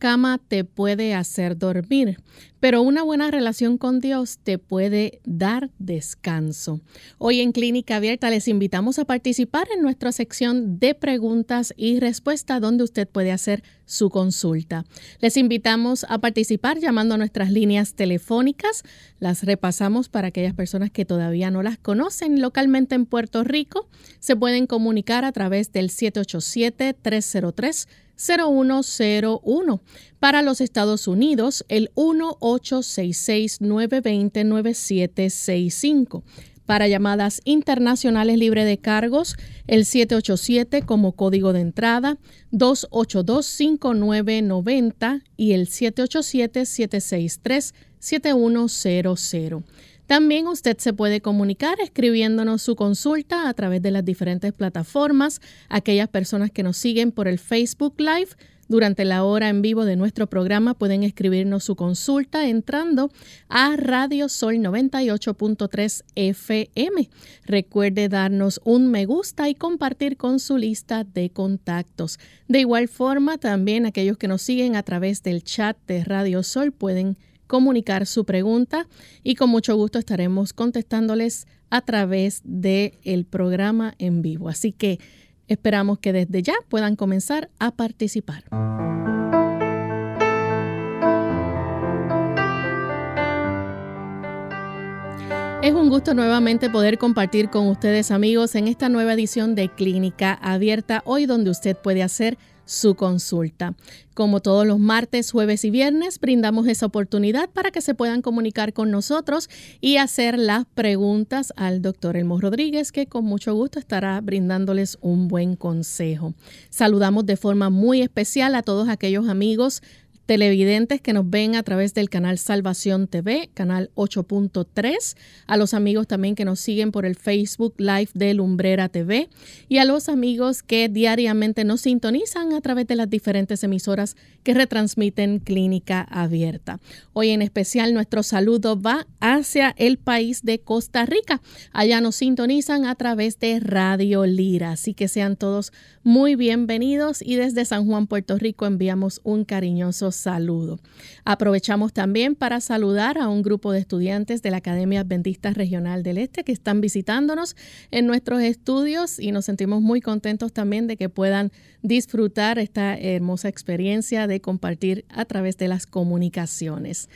Cama te puede hacer dormir, pero una buena relación con Dios te puede dar descanso. Hoy en Clínica Abierta les invitamos a participar en nuestra sección de preguntas y respuestas donde usted puede hacer su consulta. Les invitamos a participar llamando a nuestras líneas telefónicas. Las repasamos para aquellas personas que todavía no las conocen. Localmente en Puerto Rico se pueden comunicar a través del 787 303 0101. Para los Estados Unidos, el 1866-920-9765. Para llamadas internacionales libre de cargos, el 787 como código de entrada, 282-5990 y el 787-763-7100. También usted se puede comunicar escribiéndonos su consulta a través de las diferentes plataformas. Aquellas personas que nos siguen por el Facebook Live durante la hora en vivo de nuestro programa pueden escribirnos su consulta entrando a Radio Sol 98.3 FM. Recuerde darnos un me gusta y compartir con su lista de contactos. De igual forma, también aquellos que nos siguen a través del chat de Radio Sol pueden comunicar su pregunta y con mucho gusto estaremos contestándoles a través del el programa en vivo. Así que esperamos que desde ya puedan comenzar a participar. Es un gusto nuevamente poder compartir con ustedes amigos en esta nueva edición de Clínica Abierta, hoy donde usted puede hacer su consulta. Como todos los martes, jueves y viernes, brindamos esa oportunidad para que se puedan comunicar con nosotros y hacer las preguntas al doctor Elmo Rodríguez, que con mucho gusto estará brindándoles un buen consejo. Saludamos de forma muy especial a todos aquellos amigos televidentes que nos ven a través del canal Salvación TV, canal 8.3, a los amigos también que nos siguen por el Facebook Live de Lumbrera TV y a los amigos que diariamente nos sintonizan a través de las diferentes emisoras que retransmiten Clínica Abierta. Hoy en especial nuestro saludo va hacia el país de Costa Rica. Allá nos sintonizan a través de Radio Lira, así que sean todos muy bienvenidos y desde San Juan, Puerto Rico enviamos un cariñoso saludo. Aprovechamos también para saludar a un grupo de estudiantes de la Academia Adventista Regional del Este que están visitándonos en nuestros estudios y nos sentimos muy contentos también de que puedan disfrutar esta hermosa experiencia de compartir a través de las comunicaciones.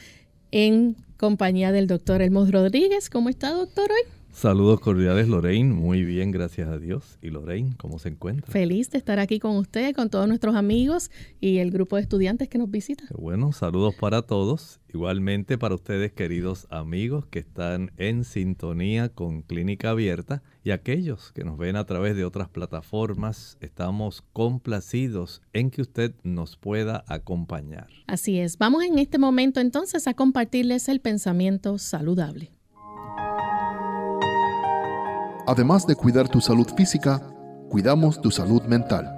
En compañía del doctor Elmo Rodríguez. ¿Cómo está, doctor, hoy? Saludos cordiales, Lorraine. Muy bien, gracias a Dios. ¿Y Lorraine, cómo se encuentra? Feliz de estar aquí con usted, con todos nuestros amigos y el grupo de estudiantes que nos visita. Bueno, saludos para todos. Igualmente para ustedes, queridos amigos que están en sintonía con Clínica Abierta y aquellos que nos ven a través de otras plataformas. Estamos complacidos en que usted nos pueda acompañar. Así es. Vamos en este momento entonces a compartirles el pensamiento saludable. Además de cuidar tu salud física, cuidamos tu salud mental.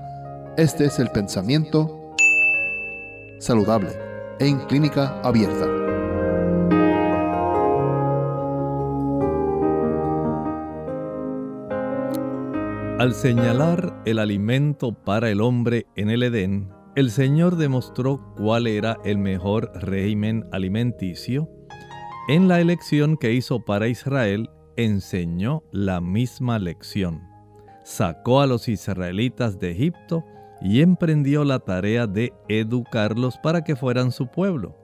Este es el pensamiento saludable en clínica abierta. Al señalar el alimento para el hombre en el Edén, el Señor demostró cuál era el mejor régimen alimenticio en la elección que hizo para Israel enseñó la misma lección. Sacó a los israelitas de Egipto y emprendió la tarea de educarlos para que fueran su pueblo.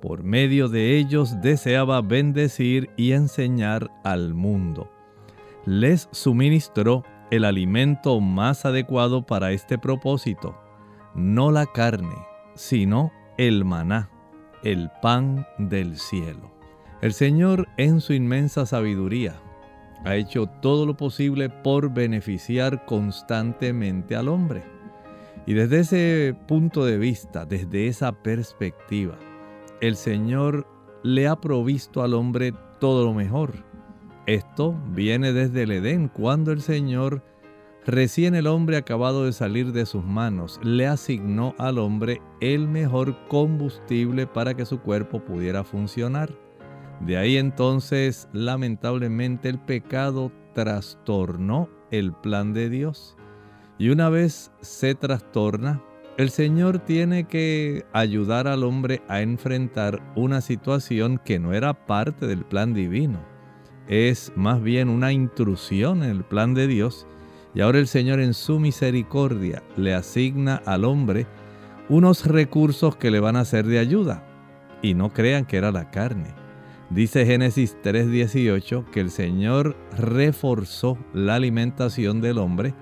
Por medio de ellos deseaba bendecir y enseñar al mundo. Les suministró el alimento más adecuado para este propósito, no la carne, sino el maná, el pan del cielo. El Señor en su inmensa sabiduría ha hecho todo lo posible por beneficiar constantemente al hombre. Y desde ese punto de vista, desde esa perspectiva, el Señor le ha provisto al hombre todo lo mejor. Esto viene desde el Edén, cuando el Señor, recién el hombre acabado de salir de sus manos, le asignó al hombre el mejor combustible para que su cuerpo pudiera funcionar. De ahí entonces, lamentablemente, el pecado trastornó el plan de Dios. Y una vez se trastorna, el Señor tiene que ayudar al hombre a enfrentar una situación que no era parte del plan divino. Es más bien una intrusión en el plan de Dios. Y ahora el Señor en su misericordia le asigna al hombre unos recursos que le van a ser de ayuda. Y no crean que era la carne. Dice Génesis 3:18 que el Señor reforzó la alimentación del hombre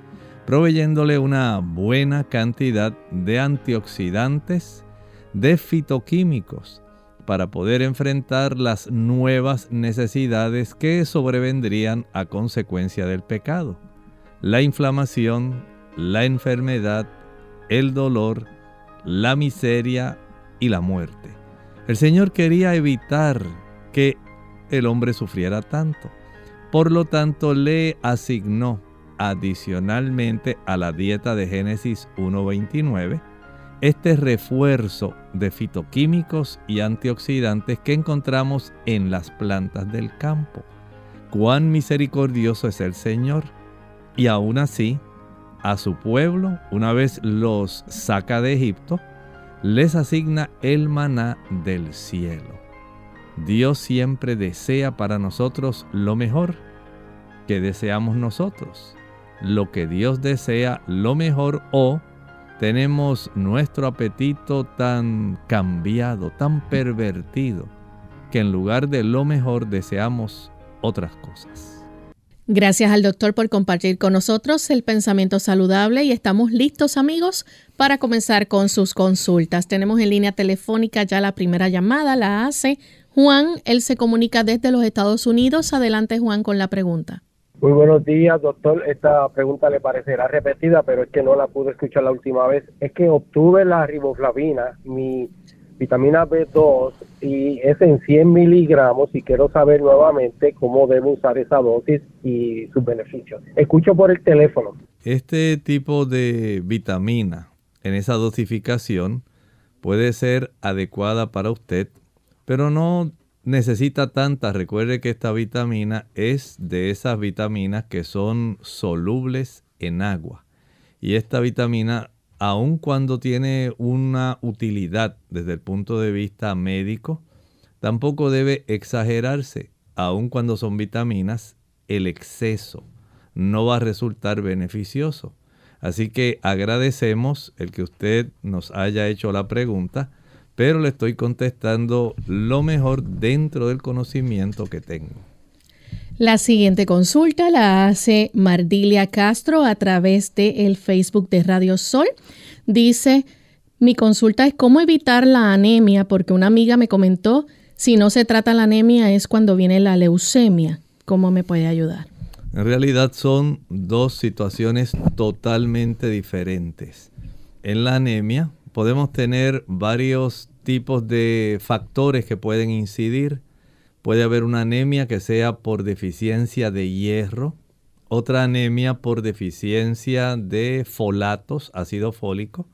proveyéndole una buena cantidad de antioxidantes, de fitoquímicos, para poder enfrentar las nuevas necesidades que sobrevendrían a consecuencia del pecado. La inflamación, la enfermedad, el dolor, la miseria y la muerte. El Señor quería evitar que el hombre sufriera tanto. Por lo tanto, le asignó adicionalmente a la dieta de Génesis 1.29 este refuerzo de fitoquímicos y antioxidantes que encontramos en las plantas del campo. Cuán misericordioso es el Señor. Y aún así, a su pueblo, una vez los saca de Egipto, les asigna el maná del cielo. Dios siempre desea para nosotros lo mejor que deseamos nosotros lo que Dios desea, lo mejor, o tenemos nuestro apetito tan cambiado, tan pervertido, que en lugar de lo mejor deseamos otras cosas. Gracias al doctor por compartir con nosotros el pensamiento saludable y estamos listos amigos para comenzar con sus consultas. Tenemos en línea telefónica ya la primera llamada, la hace Juan, él se comunica desde los Estados Unidos. Adelante Juan con la pregunta. Muy buenos días, doctor. Esta pregunta le parecerá repetida, pero es que no la pude escuchar la última vez. Es que obtuve la riboflavina, mi vitamina B2, y es en 100 miligramos y quiero saber nuevamente cómo debo usar esa dosis y sus beneficios. Escucho por el teléfono. Este tipo de vitamina en esa dosificación puede ser adecuada para usted, pero no necesita tanta. Recuerde que esta vitamina es de esas vitaminas que son solubles en agua. Y esta vitamina, aun cuando tiene una utilidad desde el punto de vista médico, tampoco debe exagerarse. Aun cuando son vitaminas, el exceso no va a resultar beneficioso. Así que agradecemos el que usted nos haya hecho la pregunta pero le estoy contestando lo mejor dentro del conocimiento que tengo. La siguiente consulta la hace Mardilia Castro a través del el Facebook de Radio Sol. Dice, mi consulta es cómo evitar la anemia porque una amiga me comentó, si no se trata la anemia es cuando viene la leucemia. ¿Cómo me puede ayudar? En realidad son dos situaciones totalmente diferentes. En la anemia podemos tener varios tipos de factores que pueden incidir. Puede haber una anemia que sea por deficiencia de hierro, otra anemia por deficiencia de folatos, ácido fólico,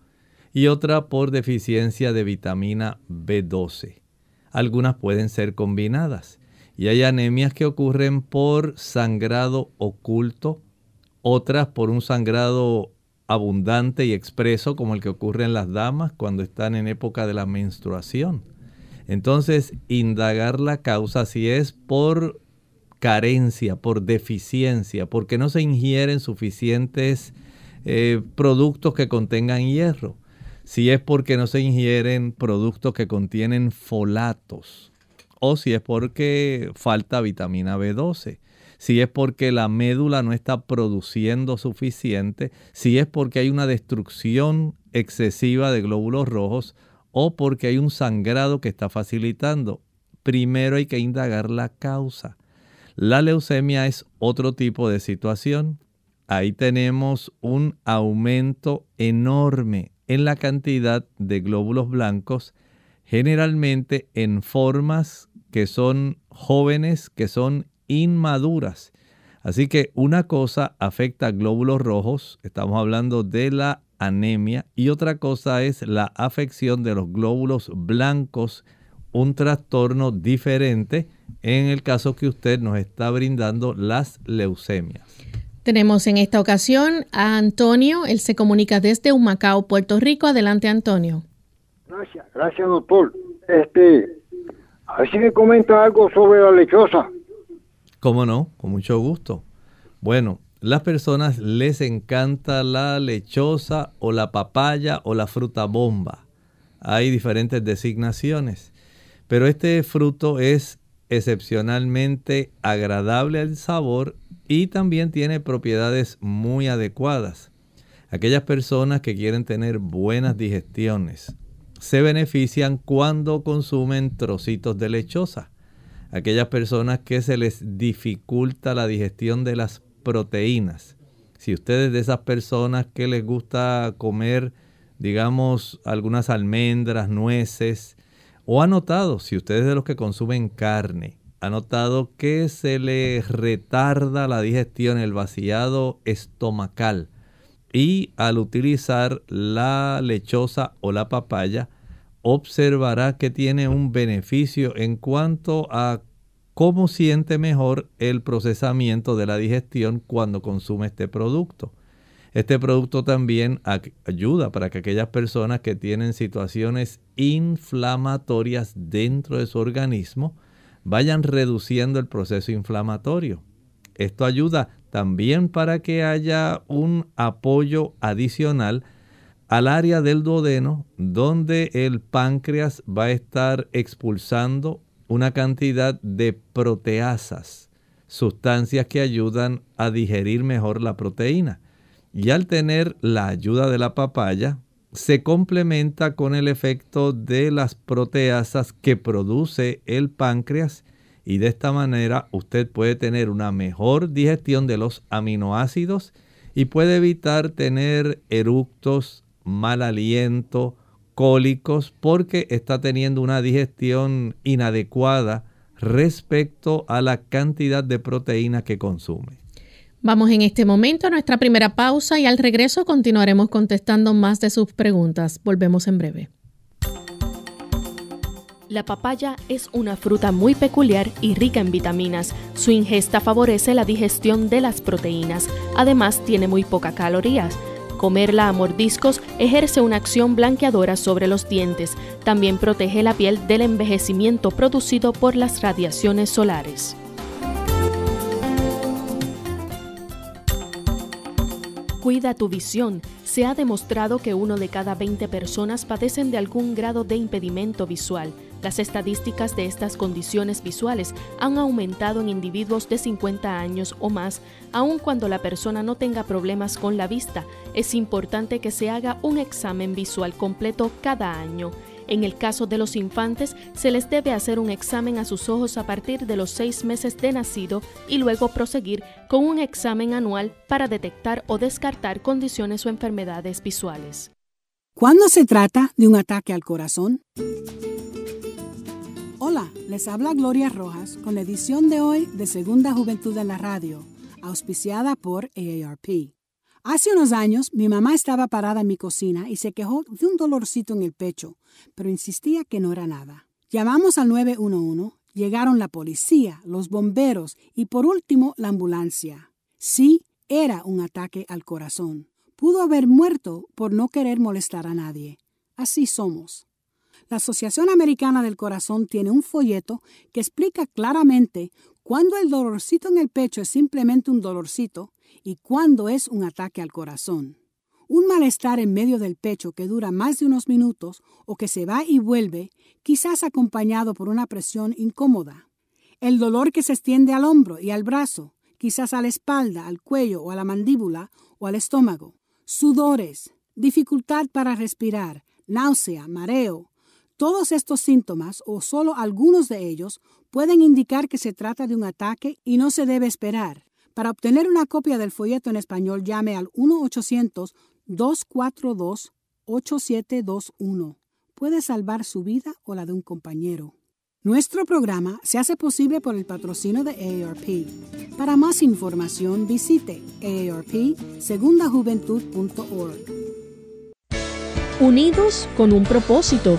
y otra por deficiencia de vitamina B12. Algunas pueden ser combinadas. Y hay anemias que ocurren por sangrado oculto, otras por un sangrado abundante y expreso como el que ocurre en las damas cuando están en época de la menstruación. Entonces, indagar la causa si es por carencia, por deficiencia, porque no se ingieren suficientes eh, productos que contengan hierro, si es porque no se ingieren productos que contienen folatos, o si es porque falta vitamina B12 si es porque la médula no está produciendo suficiente, si es porque hay una destrucción excesiva de glóbulos rojos o porque hay un sangrado que está facilitando. Primero hay que indagar la causa. La leucemia es otro tipo de situación. Ahí tenemos un aumento enorme en la cantidad de glóbulos blancos, generalmente en formas que son jóvenes, que son inmaduras. Así que una cosa afecta a glóbulos rojos, estamos hablando de la anemia, y otra cosa es la afección de los glóbulos blancos, un trastorno diferente en el caso que usted nos está brindando las leucemias. Tenemos en esta ocasión a Antonio, él se comunica desde Humacao, Puerto Rico. Adelante, Antonio. Gracias, gracias, doctor. Este, a ver si me comenta algo sobre la lechosa. ¿Cómo no? Con mucho gusto. Bueno, las personas les encanta la lechosa o la papaya o la fruta bomba. Hay diferentes designaciones, pero este fruto es excepcionalmente agradable al sabor y también tiene propiedades muy adecuadas. Aquellas personas que quieren tener buenas digestiones se benefician cuando consumen trocitos de lechosa aquellas personas que se les dificulta la digestión de las proteínas. Si ustedes de esas personas que les gusta comer, digamos, algunas almendras, nueces, o ha notado, si ustedes de los que consumen carne, ha notado que se les retarda la digestión, el vaciado estomacal. Y al utilizar la lechosa o la papaya, observará que tiene un beneficio en cuanto a cómo siente mejor el procesamiento de la digestión cuando consume este producto. Este producto también ayuda para que aquellas personas que tienen situaciones inflamatorias dentro de su organismo vayan reduciendo el proceso inflamatorio. Esto ayuda también para que haya un apoyo adicional al área del duodeno donde el páncreas va a estar expulsando una cantidad de proteasas, sustancias que ayudan a digerir mejor la proteína. Y al tener la ayuda de la papaya, se complementa con el efecto de las proteasas que produce el páncreas y de esta manera usted puede tener una mejor digestión de los aminoácidos y puede evitar tener eructos, mal aliento, cólicos, porque está teniendo una digestión inadecuada respecto a la cantidad de proteína que consume. Vamos en este momento a nuestra primera pausa y al regreso continuaremos contestando más de sus preguntas. Volvemos en breve. La papaya es una fruta muy peculiar y rica en vitaminas. Su ingesta favorece la digestión de las proteínas. Además, tiene muy pocas calorías. Comerla a mordiscos ejerce una acción blanqueadora sobre los dientes. También protege la piel del envejecimiento producido por las radiaciones solares. Cuida tu visión. Se ha demostrado que uno de cada 20 personas padecen de algún grado de impedimento visual. Las estadísticas de estas condiciones visuales han aumentado en individuos de 50 años o más, aun cuando la persona no tenga problemas con la vista. Es importante que se haga un examen visual completo cada año. En el caso de los infantes, se les debe hacer un examen a sus ojos a partir de los seis meses de nacido y luego proseguir con un examen anual para detectar o descartar condiciones o enfermedades visuales. ¿Cuándo se trata de un ataque al corazón? Hola, les habla Gloria Rojas con la edición de hoy de Segunda Juventud en la Radio, auspiciada por AARP. Hace unos años mi mamá estaba parada en mi cocina y se quejó de un dolorcito en el pecho, pero insistía que no era nada. Llamamos al 911, llegaron la policía, los bomberos y por último la ambulancia. Sí, era un ataque al corazón. Pudo haber muerto por no querer molestar a nadie. Así somos. La Asociación Americana del Corazón tiene un folleto que explica claramente cuándo el dolorcito en el pecho es simplemente un dolorcito y cuándo es un ataque al corazón. Un malestar en medio del pecho que dura más de unos minutos o que se va y vuelve, quizás acompañado por una presión incómoda. El dolor que se extiende al hombro y al brazo, quizás a la espalda, al cuello o a la mandíbula o al estómago. Sudores, dificultad para respirar, náusea, mareo, Todos estos síntomas, o solo algunos de ellos, pueden indicar que se trata de un ataque y no se debe esperar. Para obtener una copia del folleto en español, llame al 1-800-242-8721. Puede salvar su vida o la de un compañero. Nuestro programa se hace posible por el patrocinio de AARP. Para más información, visite aarpsegundajuventud.org. Unidos con un propósito,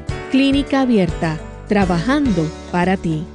Clínica Abierta, trabajando para ti.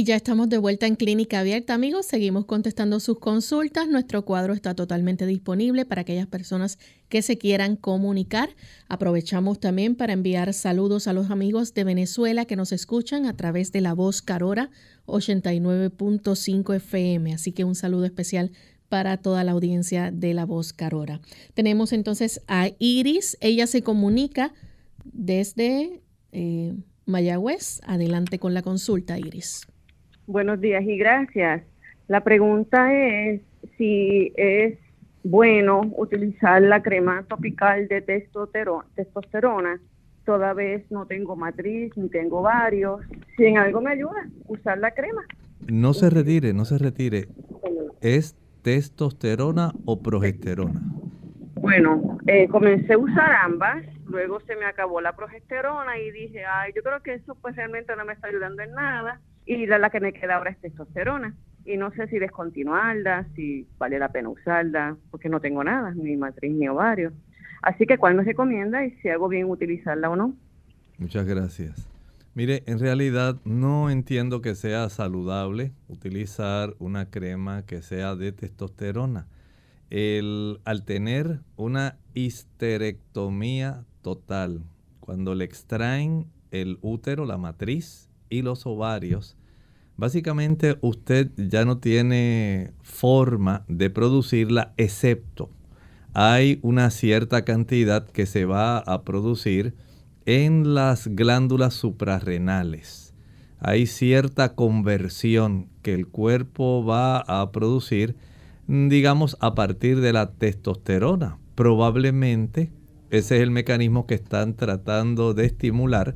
Y ya estamos de vuelta en Clínica Abierta, amigos. Seguimos contestando sus consultas. Nuestro cuadro está totalmente disponible para aquellas personas que se quieran comunicar. Aprovechamos también para enviar saludos a los amigos de Venezuela que nos escuchan a través de la voz Carora 89.5 FM. Así que un saludo especial para toda la audiencia de la voz Carora. Tenemos entonces a Iris. Ella se comunica desde eh, Mayagüez. Adelante con la consulta, Iris. Buenos días y gracias. La pregunta es si es bueno utilizar la crema topical de testosterona. Toda vez no tengo matriz ni tengo varios. Si en algo me ayuda, usar la crema. No se retire, no se retire. ¿Es testosterona o progesterona? Bueno, eh, comencé a usar ambas, luego se me acabó la progesterona y dije, ay, yo creo que eso pues realmente no me está ayudando en nada y la, la que me queda ahora es testosterona. Y no sé si descontinuarla, si vale la pena usarla, porque no tengo nada, ni matriz ni ovario. Así que, ¿cuál me recomienda y si hago bien utilizarla o no? Muchas gracias. Mire, en realidad no entiendo que sea saludable utilizar una crema que sea de testosterona. El, al tener una histerectomía total, cuando le extraen el útero, la matriz y los ovarios, básicamente usted ya no tiene forma de producirla excepto hay una cierta cantidad que se va a producir en las glándulas suprarrenales. Hay cierta conversión que el cuerpo va a producir, digamos, a partir de la testosterona. Probablemente ese es el mecanismo que están tratando de estimular,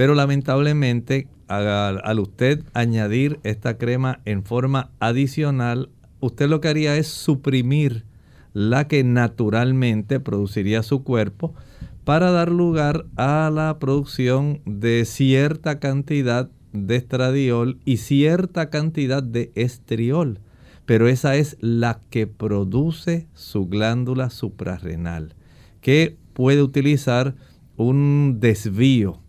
pero lamentablemente al, usted añadir esta crema en forma adicional, usted lo que haría es suprimir la que naturalmente produciría su cuerpo para dar lugar a la producción de cierta cantidad de estradiol y cierta cantidad de estriol. Pero esa es la que produce su glándula suprarrenal, que puede utilizar un desvío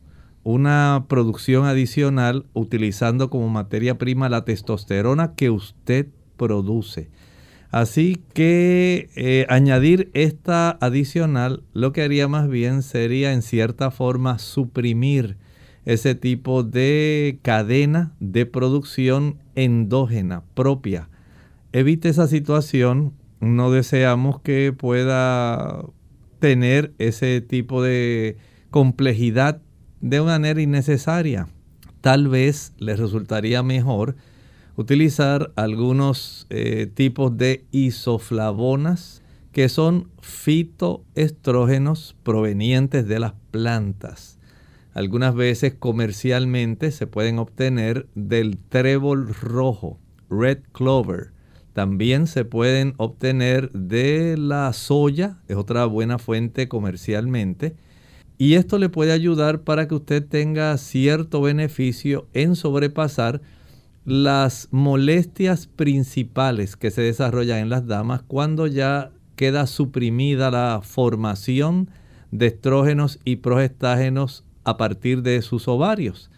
una producción adicional utilizando como materia prima la testosterona que usted produce. Así que eh, añadir esta adicional lo que haría más bien sería en cierta forma suprimir ese tipo de cadena de producción endógena propia. Evite esa situación, no deseamos que pueda tener ese tipo de complejidad de una manera innecesaria. Tal vez les resultaría mejor utilizar algunos eh, tipos de isoflavonas que son fitoestrógenos provenientes de las plantas. Algunas veces comercialmente se pueden obtener del trébol rojo, red clover. También se pueden obtener de la soya, es otra buena fuente comercialmente y esto le puede ayudar para que usted tenga cierto beneficio en sobrepasar las molestias principales que se desarrollan en las damas cuando ya queda suprimida la formación de estrógenos y progestágenos a partir de sus ovarios.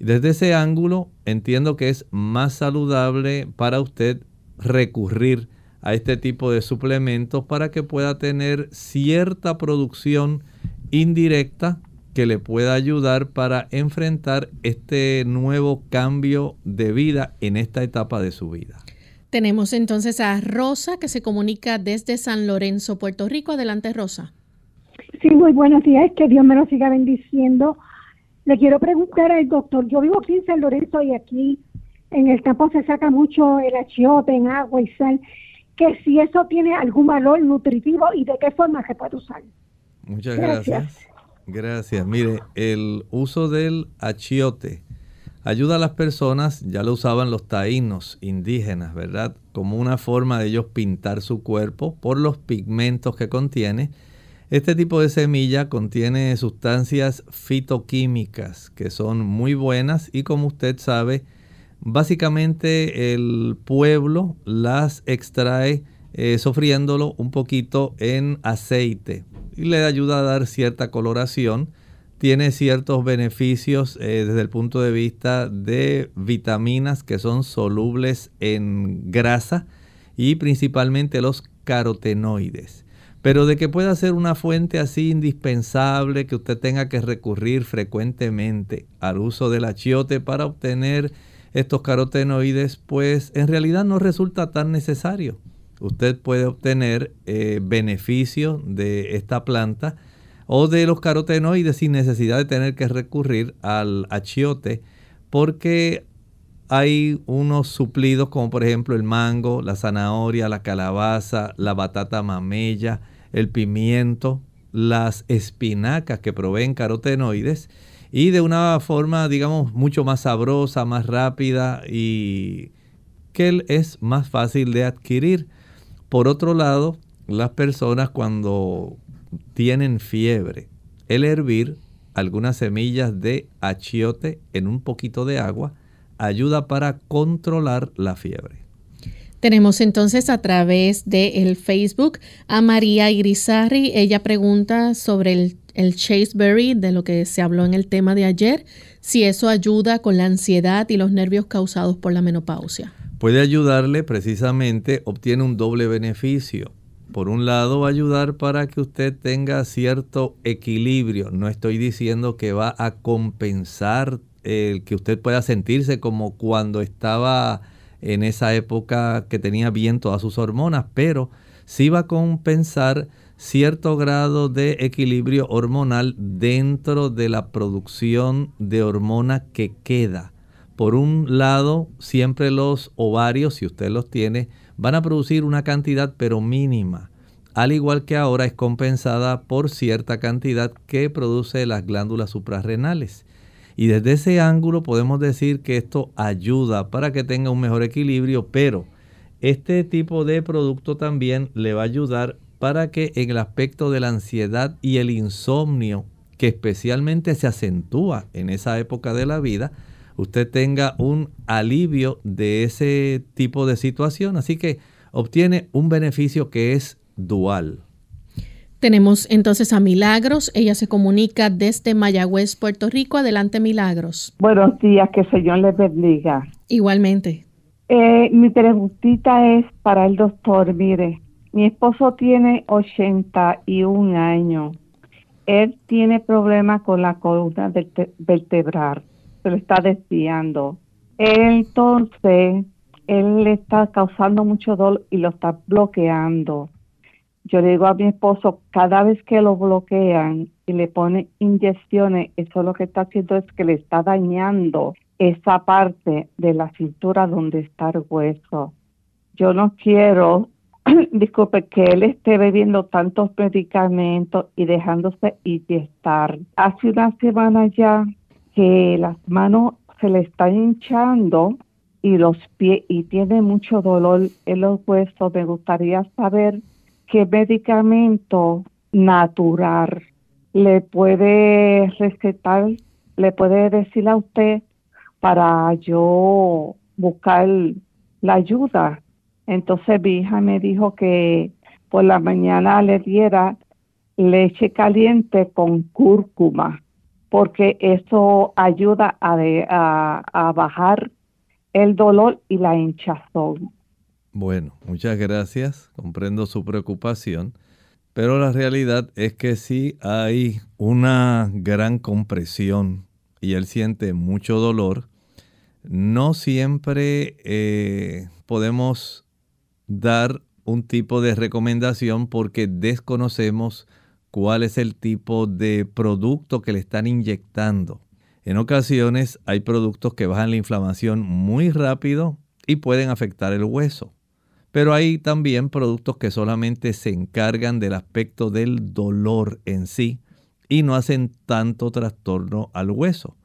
Desde ese ángulo entiendo que es más saludable para usted recurrir a este tipo de suplementos para que pueda tener cierta producción indirecta que le pueda ayudar para enfrentar este nuevo cambio de vida en esta etapa de su vida. Tenemos entonces a Rosa que se comunica desde San Lorenzo, Puerto Rico. Adelante, Rosa. Sí, muy buenos días. Que Dios me lo siga bendiciendo. Le quiero preguntar al doctor. Yo vivo aquí en San Lorenzo y aquí en el campo se saca mucho el achiote en agua y sal. Que si eso tiene algún valor nutritivo y de qué forma se puede usar. Muchas gracias. Gracias. Mire, el uso del achiote ayuda a las personas, ya lo usaban los taínos indígenas, ¿verdad? Como una forma de ellos pintar su cuerpo por los pigmentos que contiene. Este tipo de semilla contiene sustancias fitoquímicas que son muy buenas y como usted sabe, básicamente el pueblo las extrae eh, sofriéndolo un poquito en aceite y le ayuda a dar cierta coloración tiene ciertos beneficios eh, desde el punto de vista de vitaminas que son solubles en grasa y principalmente los carotenoides. Pero de que pueda ser una fuente así indispensable que usted tenga que recurrir frecuentemente al uso del achiote para obtener estos carotenoides, pues en realidad no resulta tan necesario. Usted puede obtener eh, beneficios de esta planta o de los carotenoides sin necesidad de tener que recurrir al achiote porque hay unos suplidos como por ejemplo el mango, la zanahoria, la calabaza, la batata mamella, el pimiento, las espinacas que proveen carotenoides y de una forma digamos mucho más sabrosa, más rápida y que es más fácil de adquirir. Por otro lado, las personas cuando tienen fiebre, el hervir algunas semillas de achiote en un poquito de agua ayuda para controlar la fiebre. Tenemos entonces a través de el Facebook a María Irizarri. Ella pregunta sobre el, el chaseberry, de lo que se habló en el tema de ayer, si eso ayuda con la ansiedad y los nervios causados por la menopausia. Puede ayudarle precisamente, obtiene un doble beneficio por un lado va a ayudar para que usted tenga cierto equilibrio. No estoy diciendo que va a compensar el que usted pueda sentirse como cuando estaba en esa época que tenía bien todas sus hormonas, pero sí va a compensar cierto grado de equilibrio hormonal dentro de la producción de hormona que queda. Por un lado, siempre los ovarios, si usted los tiene, van a producir una cantidad pero mínima, al igual que ahora es compensada por cierta cantidad que produce las glándulas suprarrenales. Y desde ese ángulo podemos decir que esto ayuda para que tenga un mejor equilibrio, pero este tipo de producto también le va a ayudar para que en el aspecto de la ansiedad y el insomnio, que especialmente se acentúa en esa época de la vida, usted tenga un alivio de ese tipo de situación. Así que obtiene un beneficio que es dual. Tenemos entonces a Milagros. Ella se comunica desde Mayagüez, Puerto Rico. Adelante, Milagros. Buenos días, que el Señor les bendiga. Igualmente. Eh, mi preguntita es para el doctor. Mire, mi esposo tiene 81 años. Él tiene problemas con la columna vertebral se lo está desviando. Entonces, él le está causando mucho dolor y lo está bloqueando. Yo le digo a mi esposo, cada vez que lo bloquean y le ponen inyecciones, eso lo que está haciendo es que le está dañando esa parte de la cintura donde está el hueso. Yo no quiero, disculpe, que él esté bebiendo tantos medicamentos y dejándose inyectar. Hace una semana ya que las manos se le están hinchando y los pies y tiene mucho dolor en los huesos. Me gustaría saber qué medicamento natural le puede recetar, le puede decir a usted para yo buscar la ayuda. Entonces mi hija me dijo que por la mañana le diera leche caliente con cúrcuma porque eso ayuda a, bajar el dolor y la hinchazón. Bueno, muchas gracias, comprendo su preocupación, pero la realidad es que sí hay una gran compresión y él siente mucho dolor. No siempre eh, podemos dar un tipo de recomendación porque desconocemos cuál es el tipo de producto que le están inyectando. En ocasiones hay productos que bajan la inflamación muy rápido y pueden afectar el hueso. Pero hay también productos que solamente se encargan del aspecto del dolor en sí y no hacen tanto trastorno al hueso.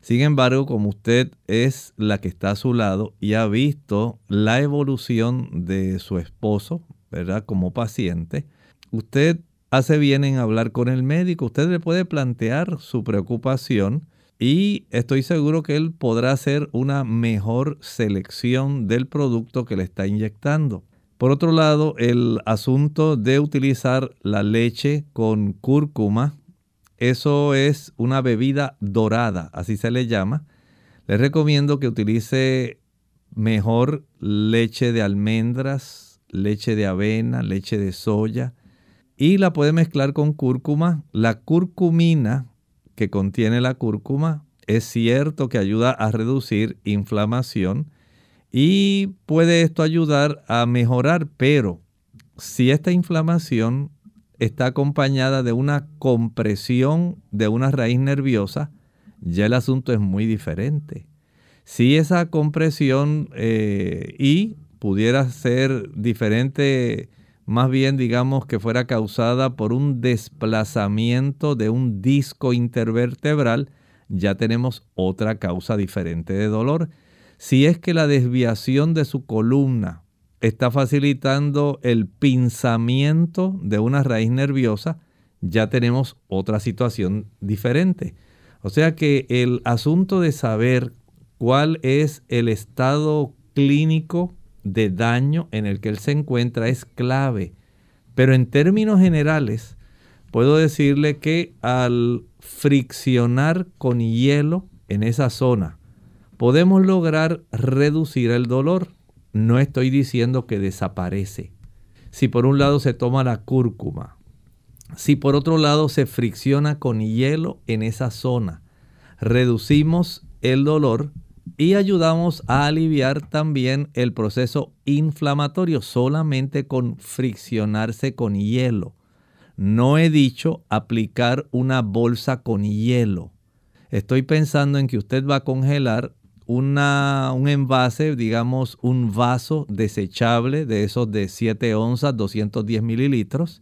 Sin embargo, como usted es la que está a su lado y ha visto la evolución de su esposo, ¿verdad? Como paciente, usted hace bien en hablar con el médico. Usted le puede plantear su preocupación y estoy seguro que él podrá hacer una mejor selección del producto que le está inyectando. Por otro lado, el asunto de utilizar la leche con cúrcuma eso es una bebida dorada, así se le llama. Les recomiendo que utilice mejor leche de almendras, leche de avena, leche de soya y la puede mezclar con cúrcuma. La curcumina que contiene la cúrcuma es cierto que ayuda a reducir inflamación y puede esto ayudar a mejorar, pero si esta inflamación está acompañada de una compresión de una raíz nerviosa, ya el asunto es muy diferente. Si esa compresión eh, y pudiera ser diferente, más bien digamos que fuera causada por un desplazamiento de un disco intervertebral, ya tenemos otra causa diferente de dolor. Si es que la desviación de su columna está facilitando el pinzamiento de una raíz nerviosa, ya tenemos otra situación diferente. O sea que el asunto de saber cuál es el estado clínico de daño en el que él se encuentra es clave. Pero en términos generales, puedo decirle que al friccionar con hielo en esa zona, podemos lograr reducir el dolor no estoy diciendo que desaparece. Si por un lado se toma la cúrcuma, si por otro lado se fricciona con hielo en esa zona, reducimos el dolor y ayudamos a aliviar también el proceso inflamatorio solamente con friccionarse con hielo. No he dicho aplicar una bolsa con hielo. Estoy pensando en que usted va a congelar un envase, digamos un vaso desechable de esos de 7 onzas, 210 mililitros.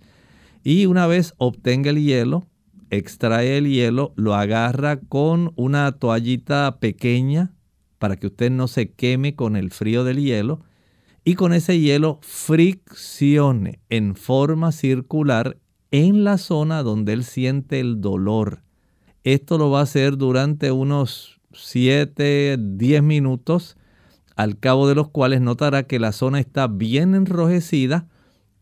Y una vez obtenga el hielo, extrae el hielo, lo agarra con una toallita pequeña para que usted no se queme con el frío del hielo. Y con ese hielo friccione en forma circular en la zona donde él siente el dolor. Esto lo va a hacer durante unos 7, 10 minutos, al cabo de los cuales notará que la zona está bien enrojecida,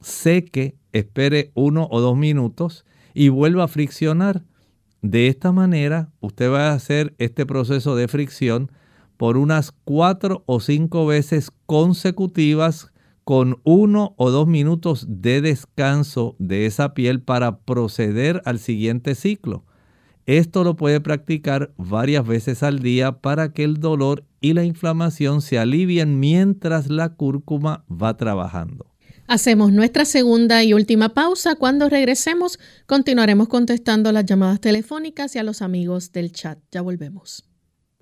seque, espere uno o dos minutos y vuelva a friccionar. De esta manera, usted va a hacer este proceso de fricción por unas cuatro o cinco veces consecutivas con uno o dos minutos de descanso de esa piel para proceder al siguiente ciclo. Esto lo puede practicar varias veces al día para que el dolor y la inflamación se alivien mientras la cúrcuma va trabajando. Hacemos nuestra segunda y última pausa. Cuando regresemos, continuaremos contestando las llamadas telefónicas y a los amigos del chat. Ya volvemos.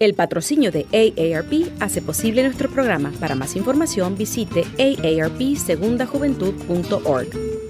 El patrocinio de AARP hace posible nuestro programa. Para más información visite aarpsegundajuventud.org.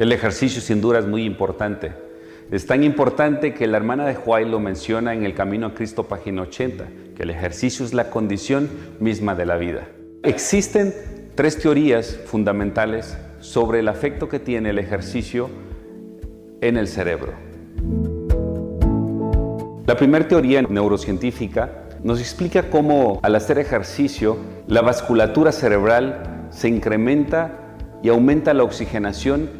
El ejercicio sin duda es muy importante. Es tan importante que la hermana de Juárez lo menciona en el Camino a Cristo, página 80, que el ejercicio es la condición misma de la vida. Existen tres teorías fundamentales sobre el afecto que tiene el ejercicio en el cerebro. La primera teoría neurocientífica nos explica cómo al hacer ejercicio la vasculatura cerebral se incrementa y aumenta la oxigenación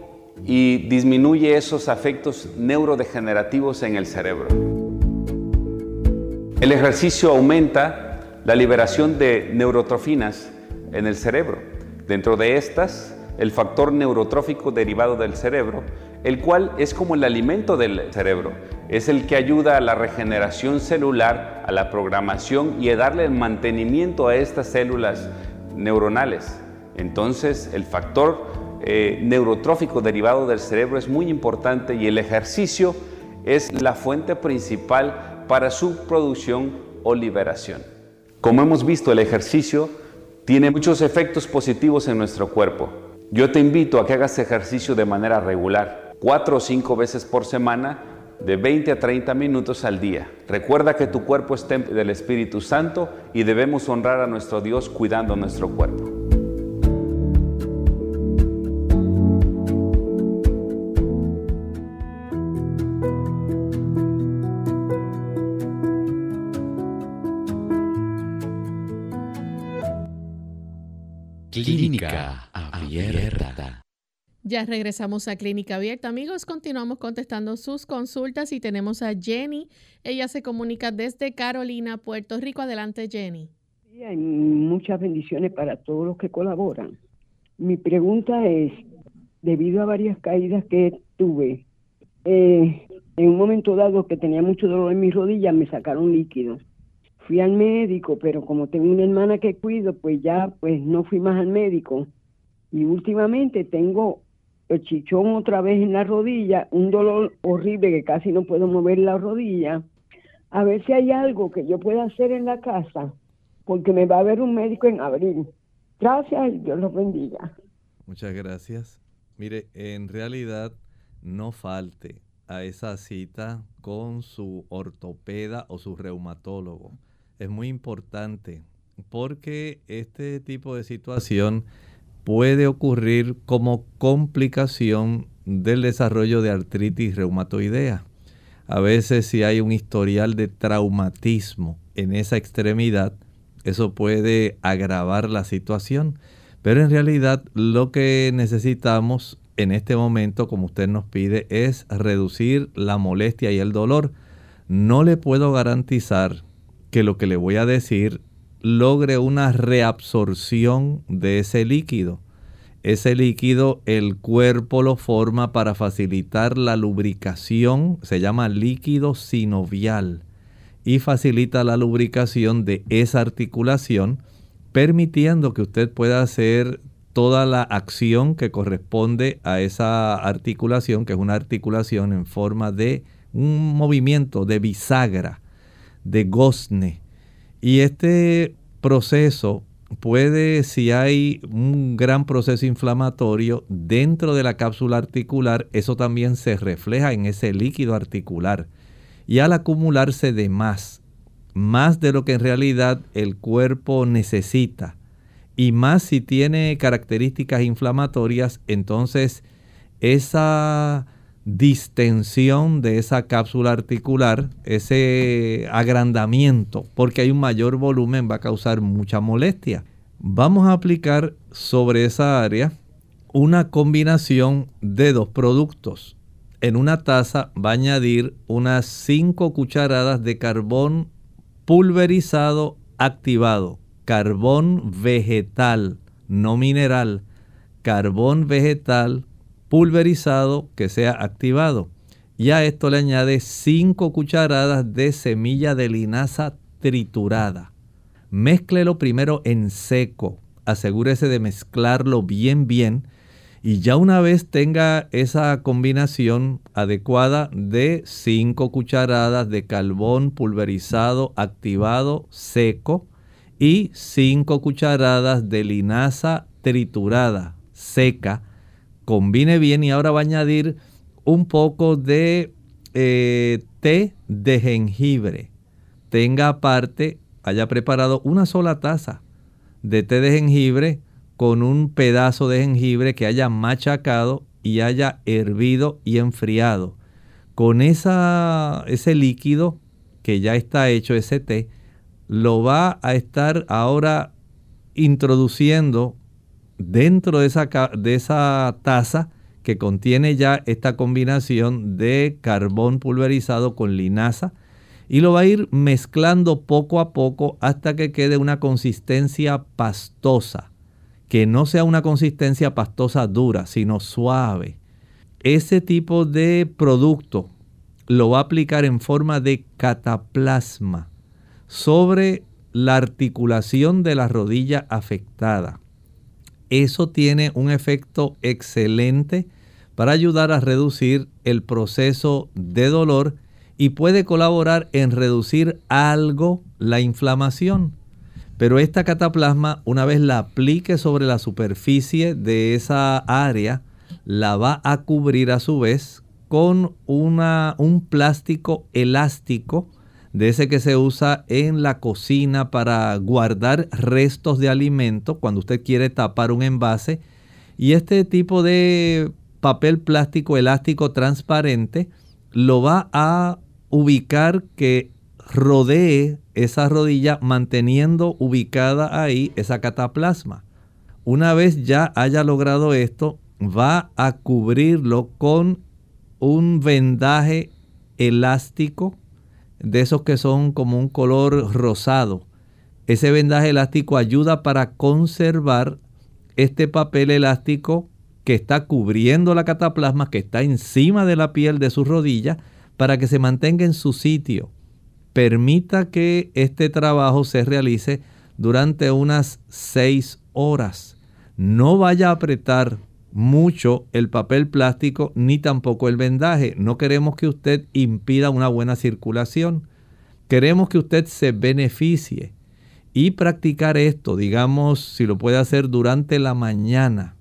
y disminuye esos afectos neurodegenerativos en el cerebro. El ejercicio aumenta la liberación de neurotrofinas en el cerebro. Dentro de estas, el factor neurotrófico derivado del cerebro, el cual es como el alimento del cerebro, es el que ayuda a la regeneración celular, a la programación y a darle el mantenimiento a estas células neuronales. Entonces, el factor eh, neurotrófico derivado del cerebro es muy importante y el ejercicio es la fuente principal para su producción o liberación. Como hemos visto, el ejercicio tiene muchos efectos positivos en nuestro cuerpo. Yo te invito a que hagas ejercicio de manera regular, cuatro o cinco veces por semana, de 20 a 30 minutos al día. Recuerda que tu cuerpo es templo del Espíritu Santo y debemos honrar a nuestro Dios cuidando nuestro cuerpo. Ya regresamos a Clínica Abierta. Amigos, continuamos contestando sus consultas y tenemos a Jenny. Ella se comunica desde Carolina, Puerto Rico. Adelante, Jenny. hay muchas bendiciones para todos los que colaboran. Mi pregunta es, debido a varias caídas que tuve eh, en un momento dado que tenía mucho dolor en mis rodillas, me sacaron líquido. Fui al médico, pero como tengo una hermana que cuido, pues ya pues no fui más al médico. Y últimamente tengo el chichón otra vez en la rodilla, un dolor horrible que casi no puedo mover la rodilla. A ver si hay algo que yo pueda hacer en la casa, porque me va a ver un médico en abril. Gracias y Dios los bendiga. Muchas gracias. Mire, en realidad no falte a esa cita con su ortopeda o su reumatólogo. Es muy importante porque este tipo de situación puede ocurrir como complicación del desarrollo de artritis reumatoidea. A veces si hay un historial de traumatismo en esa extremidad, eso puede agravar la situación. Pero en realidad lo que necesitamos en este momento, como usted nos pide, es reducir la molestia y el dolor. No le puedo garantizar que lo que le voy a decir logre una reabsorción de ese líquido. Ese líquido el cuerpo lo forma para facilitar la lubricación, se llama líquido sinovial, y facilita la lubricación de esa articulación, permitiendo que usted pueda hacer toda la acción que corresponde a esa articulación, que es una articulación en forma de un movimiento de bisagra, de gozne. Y este proceso puede, si hay un gran proceso inflamatorio dentro de la cápsula articular, eso también se refleja en ese líquido articular. Y al acumularse de más, más de lo que en realidad el cuerpo necesita, y más si tiene características inflamatorias, entonces esa distensión de esa cápsula articular, ese agrandamiento, porque hay un mayor volumen, va a causar mucha molestia. Vamos a aplicar sobre esa área una combinación de dos productos. En una taza va a añadir unas 5 cucharadas de carbón pulverizado activado carbón vegetal, no mineral, carbón vegetal pulverizado que sea activado. Y a esto le añade 5 cucharadas de semilla de linaza triturada. Mézclelo primero en seco. Asegúrese de mezclarlo bien bien. Y ya una vez tenga esa combinación adecuada de 5 cucharadas de carbón pulverizado activado seco, y 5 cucharadas de linaza triturada seca. Combine bien y ahora va a añadir un poco de eh, té de jengibre. Tenga aparte, haya preparado una sola taza de té de jengibre con un pedazo de jengibre que haya machacado y haya hervido y enfriado. Con esa, ese líquido que ya está hecho, ese té, lo va a estar ahora introduciendo dentro de esa, de esa taza que contiene ya esta combinación de carbón pulverizado con linaza y lo va a ir mezclando poco a poco hasta que quede una consistencia pastosa, que no sea una consistencia pastosa dura, sino suave. Ese tipo de producto lo va a aplicar en forma de cataplasma sobre la articulación de la rodilla afectada. Eso tiene un efecto excelente para ayudar a reducir el proceso de dolor y puede colaborar en reducir algo la inflamación. Pero esta cataplasma, una vez la aplique sobre la superficie de esa área, la va a cubrir a su vez con una, un plástico elástico de ese que se usa en la cocina para guardar restos de alimento cuando usted quiere tapar un envase. Y este tipo de papel plástico elástico transparente lo va a ubicar que rodee esa rodilla manteniendo ubicada ahí esa cataplasma. Una vez ya haya logrado esto, va a cubrirlo con un vendaje elástico de esos que son como un color rosado. Ese vendaje elástico ayuda para conservar este papel elástico que está cubriendo la cataplasma, que está encima de la piel de su rodilla, para que se mantenga en su sitio. Permita que este trabajo se realice durante unas seis horas. No vaya a apretar mucho el papel plástico ni tampoco el vendaje. No queremos que usted impida una buena circulación. Queremos que usted se beneficie y practicar esto, digamos, si lo puede hacer durante la mañana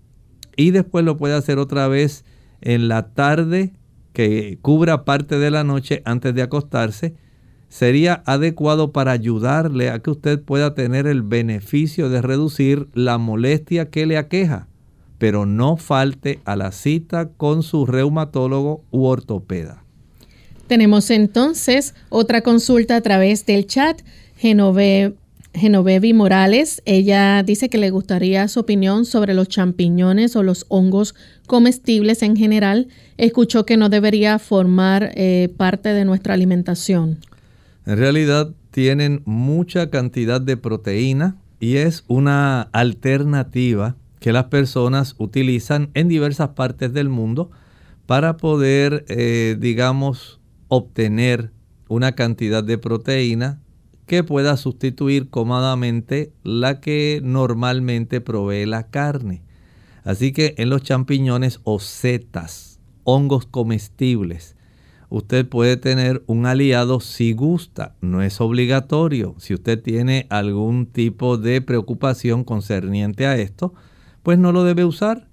y después lo puede hacer otra vez en la tarde que cubra parte de la noche antes de acostarse, sería adecuado para ayudarle a que usted pueda tener el beneficio de reducir la molestia que le aqueja, pero no falte a la cita con su reumatólogo u ortopeda. Tenemos entonces otra consulta a través del chat. Genove Genovevi Morales, ella dice que le gustaría su opinión sobre los champiñones o los hongos comestibles en general. Escuchó que no debería formar eh, parte de nuestra alimentación. En realidad tienen mucha cantidad de proteína y es una alternativa que las personas utilizan en diversas partes del mundo para poder, eh, digamos, obtener una cantidad de proteína que pueda sustituir cómodamente la que normalmente provee la carne. Así que en los champiñones o setas, hongos comestibles, usted puede tener un aliado si gusta, no es obligatorio. Si usted tiene algún tipo de preocupación concerniente a esto, pues no lo debe usar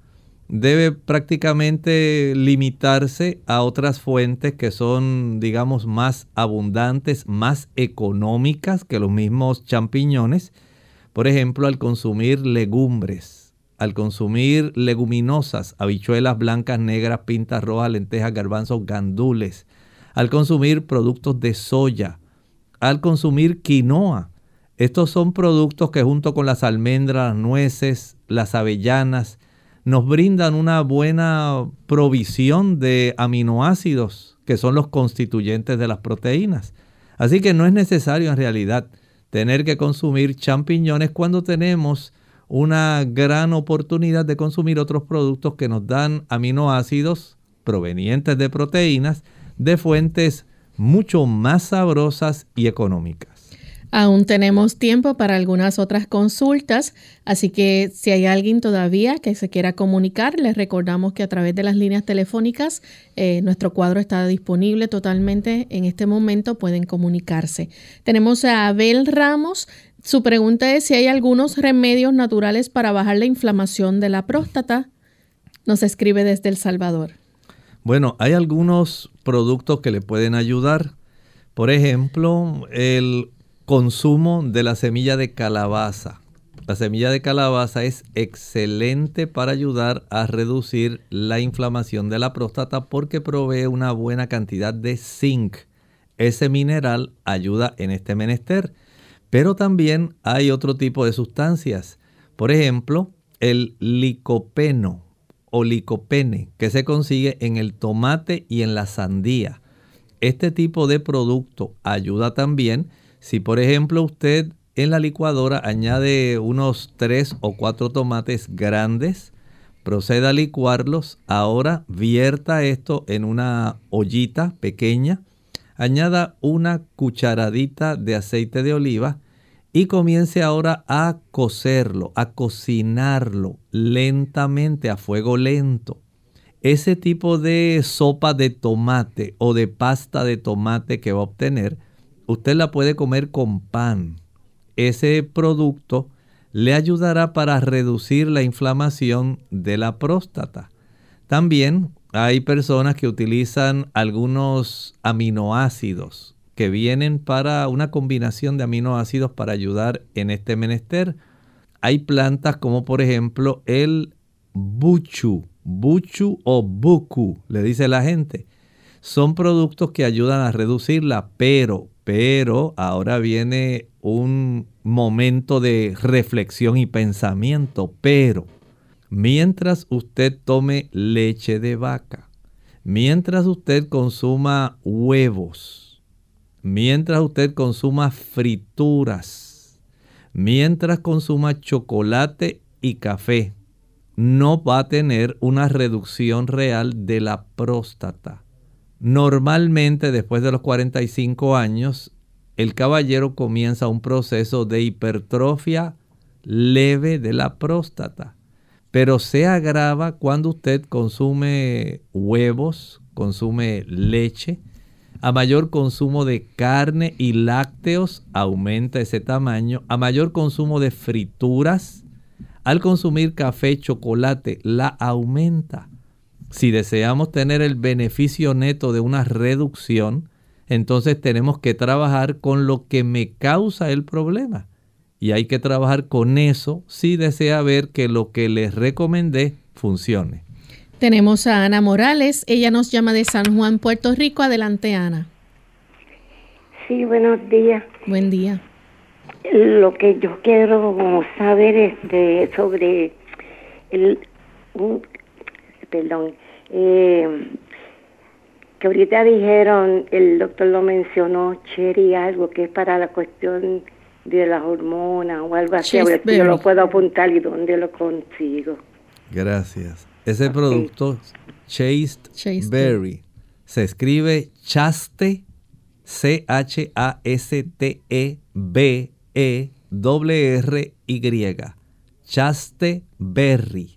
debe prácticamente limitarse a otras fuentes que son, digamos, más abundantes, más económicas que los mismos champiñones. Por ejemplo, al consumir legumbres, al consumir leguminosas, habichuelas blancas, negras, pintas rojas, lentejas, garbanzos, gandules, al consumir productos de soya, al consumir quinoa. Estos son productos que junto con las almendras, nueces, las avellanas, nos brindan una buena provisión de aminoácidos que son los constituyentes de las proteínas. Así que no es necesario en realidad tener que consumir champiñones cuando tenemos una gran oportunidad de consumir otros productos que nos dan aminoácidos provenientes de proteínas de fuentes mucho más sabrosas y económicas. Aún tenemos tiempo para algunas otras consultas, así que si hay alguien todavía que se quiera comunicar, les recordamos que a través de las líneas telefónicas eh, nuestro cuadro está disponible totalmente en este momento, pueden comunicarse. Tenemos a Abel Ramos, su pregunta es si hay algunos remedios naturales para bajar la inflamación de la próstata. Nos escribe desde El Salvador. Bueno, hay algunos productos que le pueden ayudar. Por ejemplo, el consumo de la semilla de calabaza. La semilla de calabaza es excelente para ayudar a reducir la inflamación de la próstata porque provee una buena cantidad de zinc. Ese mineral ayuda en este menester. Pero también hay otro tipo de sustancias. Por ejemplo, el licopeno o licopene que se consigue en el tomate y en la sandía. Este tipo de producto ayuda también si por ejemplo usted en la licuadora añade unos 3 o 4 tomates grandes, proceda a licuarlos, ahora vierta esto en una ollita pequeña, añada una cucharadita de aceite de oliva y comience ahora a cocerlo, a cocinarlo lentamente a fuego lento. Ese tipo de sopa de tomate o de pasta de tomate que va a obtener usted la puede comer con pan. Ese producto le ayudará para reducir la inflamación de la próstata. También hay personas que utilizan algunos aminoácidos que vienen para una combinación de aminoácidos para ayudar en este menester. Hay plantas como por ejemplo el buchu, buchu o buku, le dice la gente. Son productos que ayudan a reducirla, pero pero ahora viene un momento de reflexión y pensamiento. Pero mientras usted tome leche de vaca, mientras usted consuma huevos, mientras usted consuma frituras, mientras consuma chocolate y café, no va a tener una reducción real de la próstata. Normalmente después de los 45 años, el caballero comienza un proceso de hipertrofia leve de la próstata, pero se agrava cuando usted consume huevos, consume leche, a mayor consumo de carne y lácteos aumenta ese tamaño, a mayor consumo de frituras, al consumir café, chocolate, la aumenta. Si deseamos tener el beneficio neto de una reducción, entonces tenemos que trabajar con lo que me causa el problema. Y hay que trabajar con eso si desea ver que lo que les recomendé funcione. Tenemos a Ana Morales, ella nos llama de San Juan, Puerto Rico. Adelante, Ana. Sí, buenos días. Buen día. Lo que yo quiero saber es de, sobre el, perdón, eh, que ahorita dijeron, el doctor lo mencionó, Cherry, algo que es para la cuestión de las hormonas o algo así, yo lo puedo apuntar y dónde lo consigo. Gracias. Ese producto, Chased, Berry, se escribe Chaste, C-H-A-S-T-E-B-E-R-Y. Chaste Berry.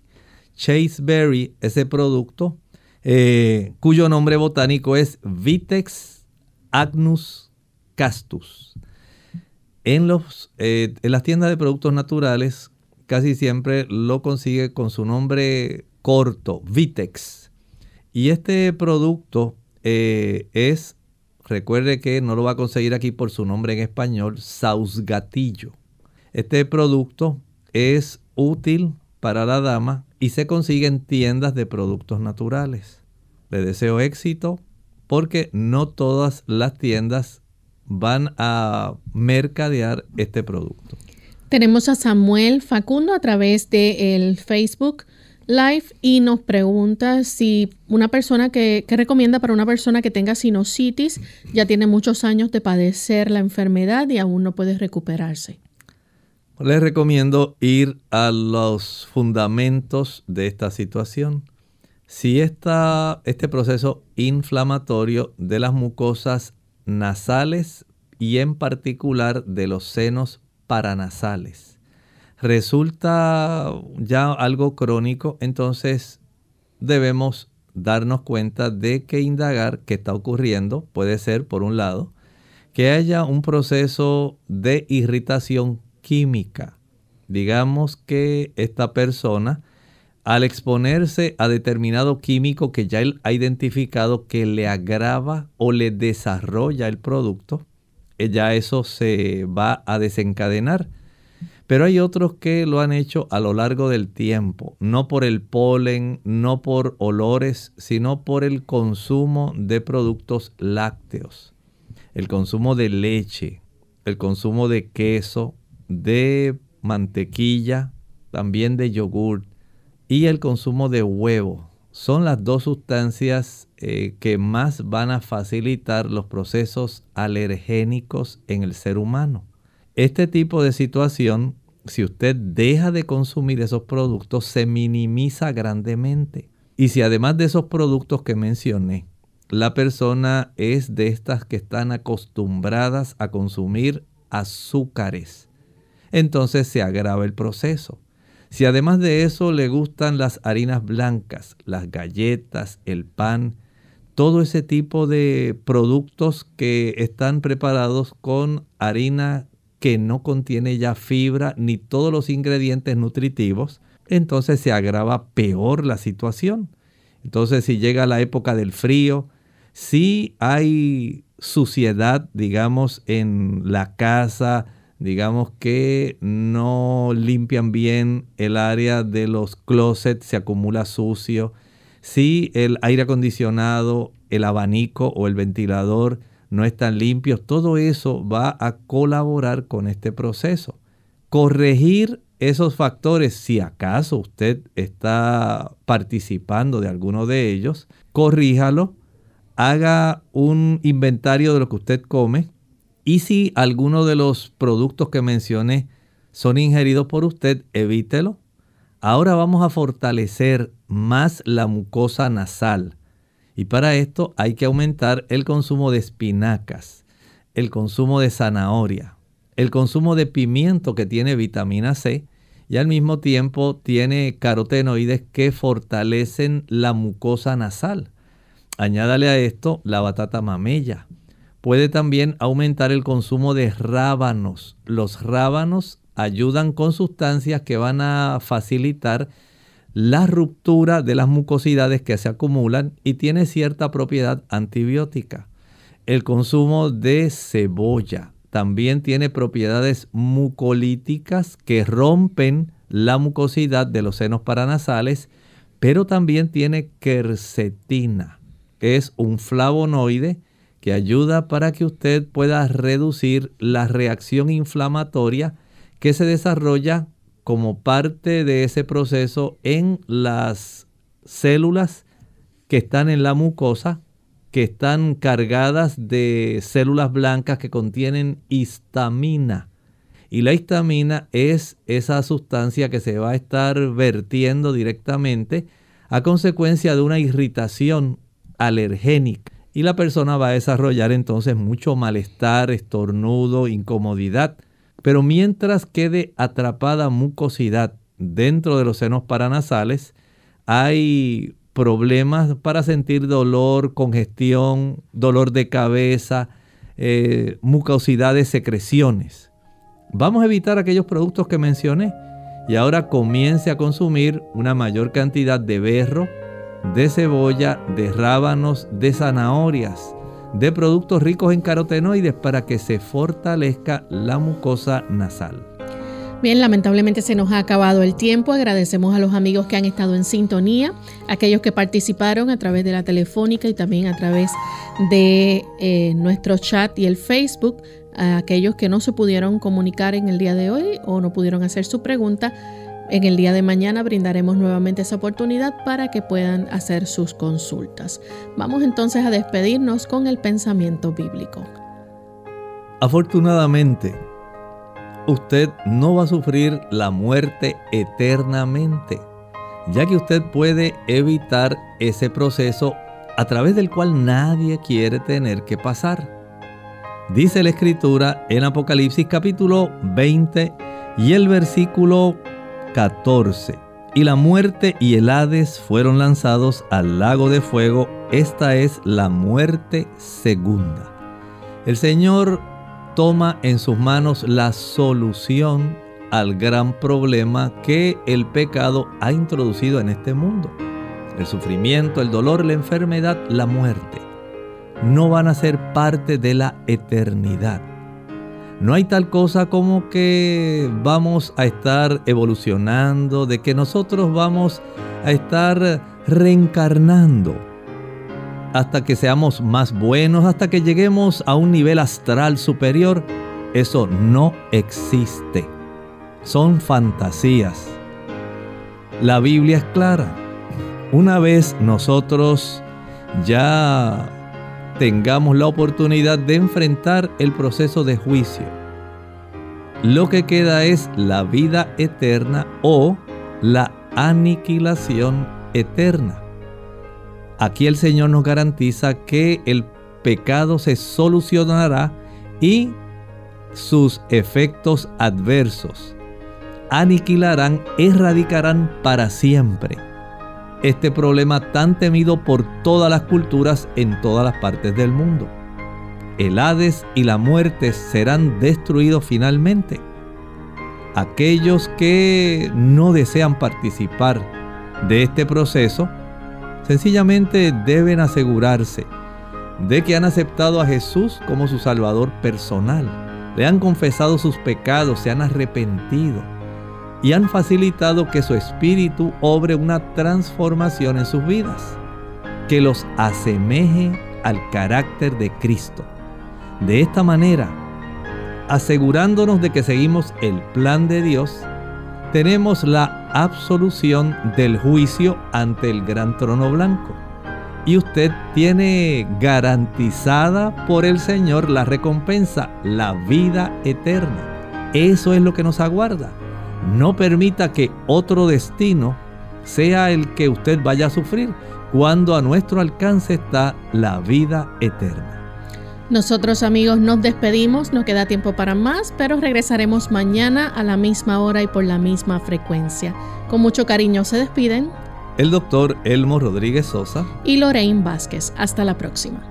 Chase Berry, ese producto, eh, cuyo nombre botánico es Vitex agnus castus. En, los, eh, en las tiendas de productos naturales casi siempre lo consigue con su nombre corto, Vitex. Y este producto eh, es, recuerde que no lo va a conseguir aquí por su nombre en español, Sausgatillo. Este producto es útil para la dama y se consigue en tiendas de productos naturales. Le deseo éxito porque no todas las tiendas van a mercadear este producto. Tenemos a Samuel Facundo a través de el Facebook Live y nos pregunta si una persona que, que, recomienda para una persona que tenga sinusitis, ya tiene muchos años de padecer la enfermedad y aún no puede recuperarse. Les recomiendo ir a los fundamentos de esta situación. Si esta, este proceso inflamatorio de las mucosas nasales y en particular de los senos paranasales resulta ya algo crónico, entonces debemos darnos cuenta de que indagar qué está ocurriendo. Puede ser, por un lado, que haya un proceso de irritación química. Digamos que esta persona, al exponerse a determinado químico que ya él ha identificado que le agrava o le desarrolla el producto, eh, ya eso se va a desencadenar. Pero hay otros que lo han hecho a lo largo del tiempo, no por el polen, no por olores, sino por el consumo de productos lácteos, el consumo de leche, el consumo de queso, de mantequilla, también de yogur y el consumo de huevo. Son las dos sustancias eh, que más van a facilitar los procesos alergénicos en el ser humano. Este tipo de situación, si usted deja de consumir esos productos, se minimiza grandemente. Y si además de esos productos que mencioné, la persona es de estas que están acostumbradas a consumir azúcares, entonces se agrava el proceso. Si además de eso le gustan las harinas blancas, las galletas, el pan, todo ese tipo de productos que están preparados con harina que no contiene ya fibra ni todos los ingredientes nutritivos, entonces se agrava peor la situación. Entonces si llega la época del frío, si hay suciedad, digamos, en la casa, digamos que no limpian bien el área de los closets, se acumula sucio. Si el aire acondicionado, el abanico o el ventilador no están limpios, todo eso va a colaborar con este proceso. Corregir esos factores, si acaso usted está participando de alguno de ellos, corríjalo, haga un inventario de lo que usted come, y si alguno de los productos que mencioné son ingeridos por usted, evítelo. Ahora vamos a fortalecer más la mucosa nasal. Y para esto hay que aumentar el consumo de espinacas, el consumo de zanahoria, el consumo de pimiento que tiene vitamina C y al mismo tiempo tiene carotenoides que fortalecen la mucosa nasal. Añádale a esto la batata mamella. Puede también aumentar el consumo de rábanos. Los rábanos ayudan con sustancias que van a facilitar la ruptura de las mucosidades que se acumulan y tiene cierta propiedad antibiótica. El consumo de cebolla también tiene propiedades mucolíticas que rompen la mucosidad de los senos paranasales, pero también tiene quercetina. Es un flavonoide que ayuda para que usted pueda reducir la reacción inflamatoria que se desarrolla como parte de ese proceso en las células que están en la mucosa, que están cargadas de células blancas que contienen histamina. Y la histamina es esa sustancia que se va a estar vertiendo directamente a consecuencia de una irritación alergénica. Y la persona va a desarrollar entonces mucho malestar, estornudo, incomodidad pero mientras quede atrapada mucosidad dentro de los senos paranasales, hay problemas para sentir dolor, congestión, dolor de cabeza, eh, mucosidad de secreciones. Vamos a evitar aquellos productos que mencioné y ahora comience a consumir una mayor cantidad de berro, de cebolla, de rábanos, de zanahorias de productos ricos en carotenoides para que se fortalezca la mucosa nasal. Bien, lamentablemente se nos ha acabado el tiempo. Agradecemos a los amigos que han estado en sintonía, aquellos que participaron a través de la telefónica y también a través de eh, nuestro chat y el Facebook, a aquellos que no se pudieron comunicar en el día de hoy o no pudieron hacer su pregunta. En el día de mañana brindaremos nuevamente esa oportunidad para que puedan hacer sus consultas. Vamos entonces a despedirnos con el pensamiento bíblico. Afortunadamente, usted no va a sufrir la muerte eternamente, ya que usted puede evitar ese proceso a través del cual nadie quiere tener que pasar. Dice la escritura en Apocalipsis capítulo 20 y el versículo 14. Y la muerte y el Hades fueron lanzados al lago de fuego. Esta es la muerte segunda. El Señor toma en sus manos la solución al gran problema que el pecado ha introducido en este mundo. El sufrimiento, el dolor, la enfermedad, la muerte no van a ser parte de la eternidad. No hay tal cosa como que vamos a estar evolucionando, de que nosotros vamos a estar reencarnando hasta que seamos más buenos, hasta que lleguemos a un nivel astral superior. Eso no existe. Son fantasías. La Biblia es clara. Una vez nosotros ya tengamos la oportunidad de enfrentar el proceso de juicio. Lo que queda es la vida eterna o la aniquilación eterna. Aquí el Señor nos garantiza que el pecado se solucionará y sus efectos adversos aniquilarán, erradicarán para siempre este problema tan temido por todas las culturas en todas las partes del mundo. El Hades y la muerte serán destruidos finalmente. Aquellos que no desean participar de este proceso, sencillamente deben asegurarse de que han aceptado a Jesús como su Salvador personal, le han confesado sus pecados, se han arrepentido y han facilitado que su espíritu obre una transformación en sus vidas, que los asemeje al carácter de Cristo. De esta manera, asegurándonos de que seguimos el plan de Dios, tenemos la absolución del juicio ante el gran trono blanco. Y usted tiene garantizada por el Señor la recompensa, la vida eterna. Eso es lo que nos aguarda No permita que otro destino sea el que usted vaya a sufrir cuando a nuestro alcance está la vida eterna. Nosotros amigos nos despedimos, no queda tiempo para más, pero regresaremos mañana a la misma hora y por la misma frecuencia. Con mucho cariño se despiden el doctor Elmo Rodríguez Sosa y Lorraine Vázquez. Hasta la próxima.